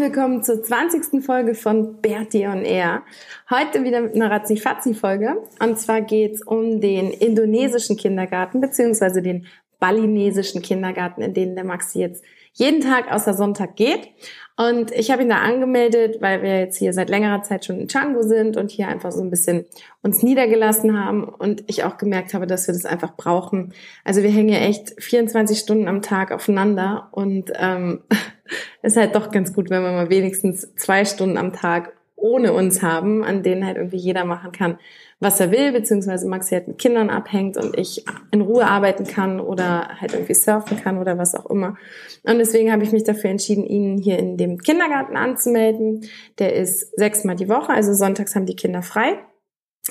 Willkommen zur 20. Folge von Bertie on Air. Heute wieder mit einer Razzi-Fazzi-Folge. Und zwar geht's um den indonesischen Kindergarten beziehungsweise den balinesischen Kindergarten, in den der Maxi jetzt jeden Tag außer Sonntag geht. Und ich habe ihn da angemeldet, weil wir jetzt hier seit längerer Zeit schon in Django sind und hier einfach so ein bisschen uns niedergelassen haben und ich auch gemerkt habe, dass wir das einfach brauchen. Also wir hängen ja echt 24 Stunden am Tag aufeinander und ähm, ist halt doch ganz gut, wenn wir mal wenigstens zwei Stunden am Tag ohne uns haben, an denen halt irgendwie jeder machen kann, was er will, beziehungsweise Maxi halt mit Kindern abhängt und ich in Ruhe arbeiten kann oder halt irgendwie surfen kann oder was auch immer. Und deswegen habe ich mich dafür entschieden, ihn hier in dem Kindergarten anzumelden. Der ist sechsmal die Woche, also sonntags haben die Kinder frei.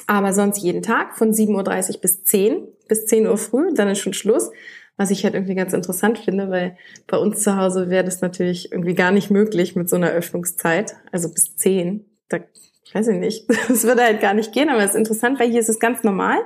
Aber sonst jeden Tag von 7.30 Uhr bis 10, bis 10 Uhr früh, dann ist schon Schluss. Was ich halt irgendwie ganz interessant finde, weil bei uns zu Hause wäre das natürlich irgendwie gar nicht möglich mit so einer Öffnungszeit, also bis 10. Da weiß ich nicht, das würde halt gar nicht gehen, aber es ist interessant, weil hier ist es ganz normal.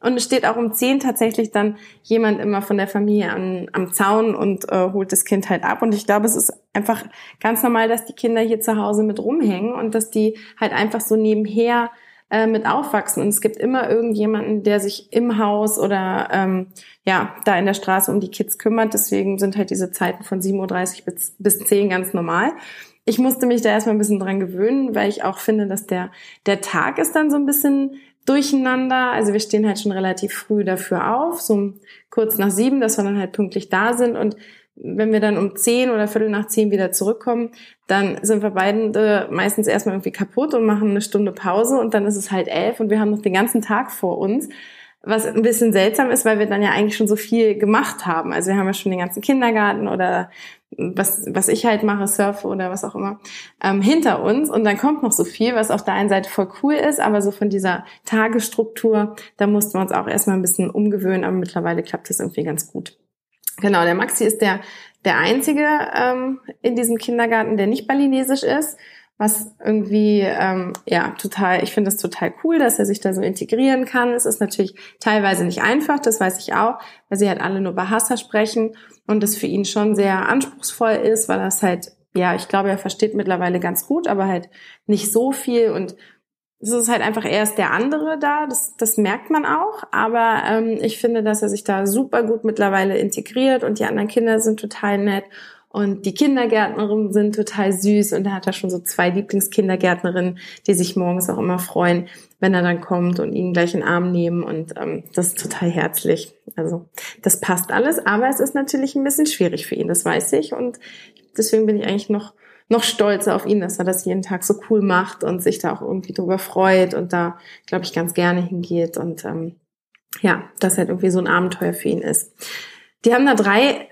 Und es steht auch um zehn tatsächlich dann jemand immer von der Familie an, am Zaun und äh, holt das Kind halt ab. Und ich glaube, es ist einfach ganz normal, dass die Kinder hier zu Hause mit rumhängen und dass die halt einfach so nebenher äh, mit aufwachsen. Und es gibt immer irgendjemanden, der sich im Haus oder ähm, ja, da in der Straße um die Kids kümmert. Deswegen sind halt diese Zeiten von 7.30 Uhr bis, bis 10 ganz normal ich musste mich da erstmal ein bisschen dran gewöhnen, weil ich auch finde, dass der, der Tag ist dann so ein bisschen durcheinander. Also wir stehen halt schon relativ früh dafür auf, so kurz nach sieben, dass wir dann halt pünktlich da sind. Und wenn wir dann um zehn oder viertel nach zehn wieder zurückkommen, dann sind wir beide meistens erstmal irgendwie kaputt und machen eine Stunde Pause und dann ist es halt elf und wir haben noch den ganzen Tag vor uns. Was ein bisschen seltsam ist, weil wir dann ja eigentlich schon so viel gemacht haben. Also wir haben ja schon den ganzen Kindergarten oder was, was ich halt mache, surfe oder was auch immer, ähm, hinter uns. Und dann kommt noch so viel, was auf der einen Seite voll cool ist, aber so von dieser Tagesstruktur, da mussten wir uns auch erstmal ein bisschen umgewöhnen, aber mittlerweile klappt das irgendwie ganz gut. Genau, der Maxi ist der, der einzige ähm, in diesem Kindergarten, der nicht balinesisch ist was irgendwie ähm, ja total, ich finde es total cool, dass er sich da so integrieren kann. Es ist natürlich teilweise nicht einfach, das weiß ich auch, weil sie halt alle nur Bahasa sprechen und es für ihn schon sehr anspruchsvoll ist, weil das halt ja, ich glaube, er versteht mittlerweile ganz gut, aber halt nicht so viel und es ist halt einfach erst der andere da, das, das merkt man auch, aber ähm, ich finde, dass er sich da super gut mittlerweile integriert und die anderen Kinder sind total nett und die Kindergärtnerinnen sind total süß und da hat er schon so zwei Lieblingskindergärtnerinnen, die sich morgens auch immer freuen, wenn er dann kommt und ihn gleich in den Arm nehmen und ähm, das ist total herzlich. Also das passt alles, aber es ist natürlich ein bisschen schwierig für ihn, das weiß ich und deswegen bin ich eigentlich noch noch stolzer auf ihn, dass er das jeden Tag so cool macht und sich da auch irgendwie drüber freut und da, glaube ich, ganz gerne hingeht und ähm, ja, das halt irgendwie so ein Abenteuer für ihn ist. Die haben da drei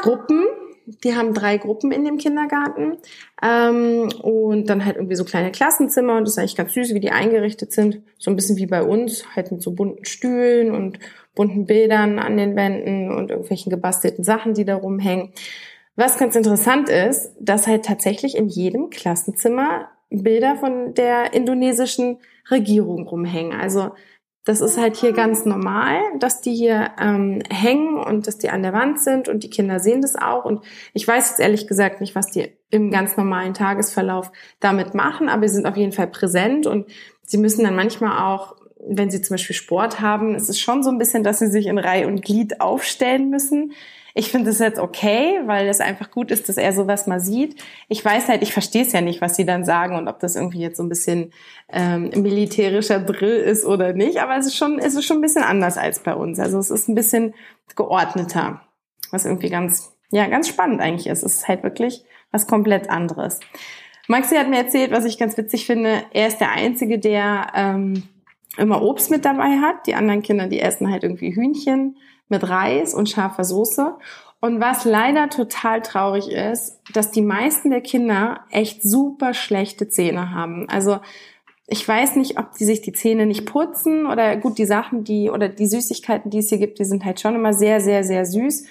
Gruppen die haben drei Gruppen in dem Kindergarten ähm, und dann halt irgendwie so kleine Klassenzimmer und das ist eigentlich ganz süß, wie die eingerichtet sind. So ein bisschen wie bei uns, halt mit so bunten Stühlen und bunten Bildern an den Wänden und irgendwelchen gebastelten Sachen, die da rumhängen. Was ganz interessant ist, dass halt tatsächlich in jedem Klassenzimmer Bilder von der indonesischen Regierung rumhängen. Also das ist halt hier ganz normal, dass die hier ähm, hängen und dass die an der Wand sind und die Kinder sehen das auch. Und ich weiß jetzt ehrlich gesagt nicht, was die im ganz normalen Tagesverlauf damit machen, aber sie sind auf jeden Fall präsent und sie müssen dann manchmal auch, wenn sie zum Beispiel Sport haben, ist es schon so ein bisschen, dass sie sich in Reihe und Glied aufstellen müssen. Ich finde es jetzt okay, weil es einfach gut ist, dass er sowas mal sieht. Ich weiß halt, ich verstehe es ja nicht, was sie dann sagen und ob das irgendwie jetzt so ein bisschen ähm, militärischer Drill ist oder nicht. Aber es ist schon, es ist schon ein bisschen anders als bei uns. Also es ist ein bisschen geordneter. was irgendwie ganz, ja, ganz spannend eigentlich ist. Es ist halt wirklich was komplett anderes. Maxi hat mir erzählt, was ich ganz witzig finde. Er ist der Einzige, der ähm, immer Obst mit dabei hat. Die anderen Kinder, die essen halt irgendwie Hühnchen mit Reis und scharfer Soße. Und was leider total traurig ist, dass die meisten der Kinder echt super schlechte Zähne haben. Also ich weiß nicht, ob die sich die Zähne nicht putzen oder gut, die Sachen, die oder die Süßigkeiten, die es hier gibt, die sind halt schon immer sehr, sehr, sehr süß.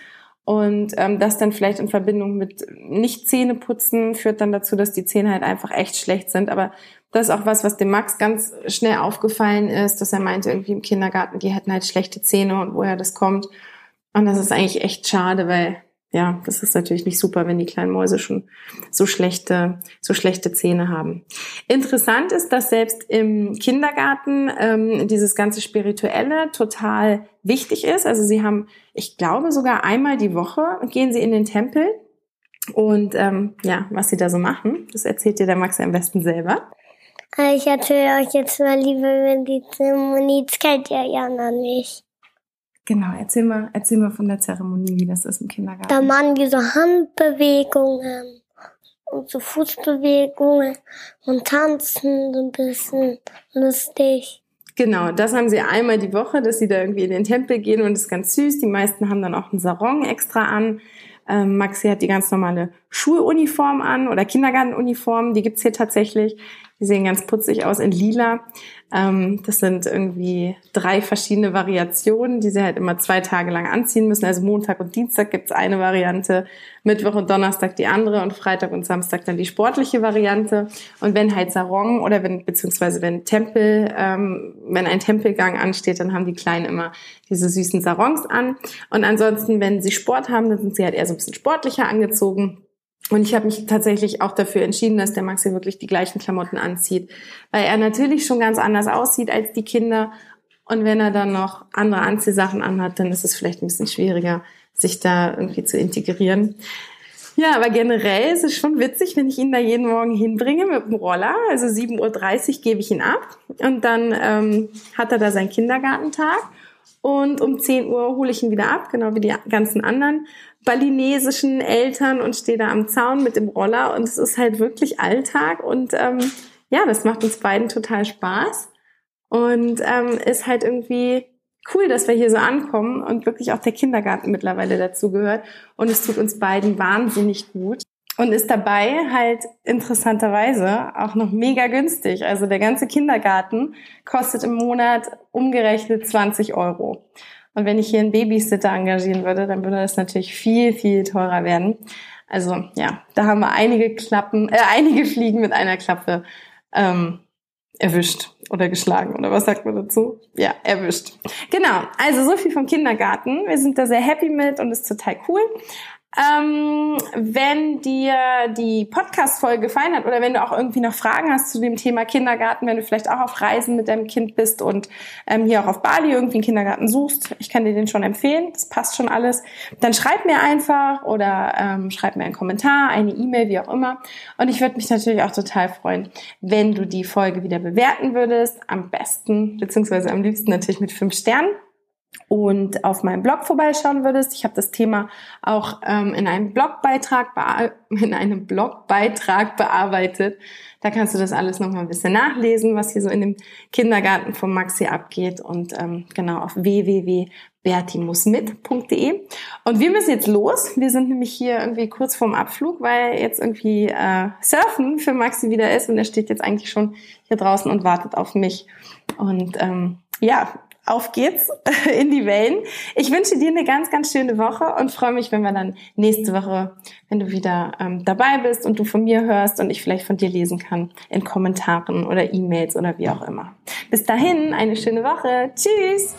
Und ähm, das dann vielleicht in Verbindung mit nicht Zähne putzen führt dann dazu, dass die Zähne halt einfach echt schlecht sind. Aber das ist auch was, was dem Max ganz schnell aufgefallen ist, dass er meinte, irgendwie im Kindergarten, die hätten halt schlechte Zähne und woher das kommt. Und das ist eigentlich echt schade, weil ja, das ist natürlich nicht super, wenn die kleinen Mäuse schon so schlechte, so schlechte Zähne haben. Interessant ist, dass selbst im Kindergarten ähm, dieses ganze Spirituelle total wichtig ist. Also sie haben, ich glaube, sogar einmal die Woche gehen sie in den Tempel. Und ähm, ja, was sie da so machen, das erzählt dir der Max am besten selber. Ich erzähle euch jetzt mal lieber wenn die Zeremonie. Das kennt ihr ja noch nicht. Genau, erzähl mal, erzähl mal von der Zeremonie, wie das ist im Kindergarten. Da machen die so Handbewegungen und so Fußbewegungen und tanzen so ein bisschen lustig. Genau, das haben sie einmal die Woche, dass sie da irgendwie in den Tempel gehen und das ist ganz süß. Die meisten haben dann auch einen Sarong extra an. Ähm, Maxi hat die ganz normale Schuluniform an oder Kindergartenuniform, die gibt's hier tatsächlich. Die sehen ganz putzig aus in lila. Ähm, das sind irgendwie drei verschiedene Variationen, die sie halt immer zwei Tage lang anziehen müssen. Also Montag und Dienstag gibt's eine Variante, Mittwoch und Donnerstag die andere und Freitag und Samstag dann die sportliche Variante. Und wenn halt Sarong oder wenn, beziehungsweise wenn Tempel, ähm, wenn ein Tempelgang ansteht, dann haben die Kleinen immer diese süßen Sarongs an. Und ansonsten, wenn sie Sport haben, dann sind sie halt eher so ein bisschen sportlicher angezogen. Und ich habe mich tatsächlich auch dafür entschieden, dass der Maxi wirklich die gleichen Klamotten anzieht, weil er natürlich schon ganz anders aussieht als die Kinder. Und wenn er dann noch andere Anziehsachen anhat, dann ist es vielleicht ein bisschen schwieriger, sich da irgendwie zu integrieren. Ja, aber generell ist es schon witzig, wenn ich ihn da jeden Morgen hinbringe mit dem Roller. Also 7.30 Uhr gebe ich ihn ab und dann ähm, hat er da seinen Kindergartentag. Und um 10 Uhr hole ich ihn wieder ab, genau wie die ganzen anderen balinesischen Eltern und stehe da am Zaun mit dem Roller. Und es ist halt wirklich Alltag und ähm, ja, das macht uns beiden total Spaß. Und ähm, ist halt irgendwie cool, dass wir hier so ankommen und wirklich auch der Kindergarten mittlerweile dazu gehört und es tut uns beiden wahnsinnig gut und ist dabei halt interessanterweise auch noch mega günstig. Also der ganze Kindergarten kostet im Monat umgerechnet 20 Euro. Und wenn ich hier einen Babysitter engagieren würde, dann würde das natürlich viel, viel teurer werden. Also ja, da haben wir einige Klappen, äh, einige Fliegen mit einer Klappe ähm, erwischt oder geschlagen oder was sagt man dazu? Ja, erwischt. Genau, also so viel vom Kindergarten. Wir sind da sehr happy mit und ist total cool. Ähm, wenn dir die Podcast-Folge gefallen hat oder wenn du auch irgendwie noch Fragen hast zu dem Thema Kindergarten, wenn du vielleicht auch auf Reisen mit deinem Kind bist und ähm, hier auch auf Bali irgendwie einen Kindergarten suchst, ich kann dir den schon empfehlen, das passt schon alles, dann schreib mir einfach oder ähm, schreib mir einen Kommentar, eine E-Mail, wie auch immer. Und ich würde mich natürlich auch total freuen, wenn du die Folge wieder bewerten würdest, am besten, beziehungsweise am liebsten natürlich mit fünf Sternen und auf meinem Blog vorbeischauen würdest. Ich habe das Thema auch ähm, in einem Blogbeitrag in einem Blogbeitrag bearbeitet. Da kannst du das alles noch mal ein bisschen nachlesen, was hier so in dem Kindergarten von Maxi abgeht und ähm, genau auf www.bertimusmit.de. Und wir müssen jetzt los. Wir sind nämlich hier irgendwie kurz vorm Abflug, weil jetzt irgendwie äh, Surfen für Maxi wieder ist und er steht jetzt eigentlich schon hier draußen und wartet auf mich. Und ähm, ja, auf geht's in die Wellen. Ich wünsche dir eine ganz, ganz schöne Woche und freue mich, wenn wir dann nächste Woche, wenn du wieder ähm, dabei bist und du von mir hörst und ich vielleicht von dir lesen kann in Kommentaren oder E-Mails oder wie auch immer. Bis dahin, eine schöne Woche. Tschüss!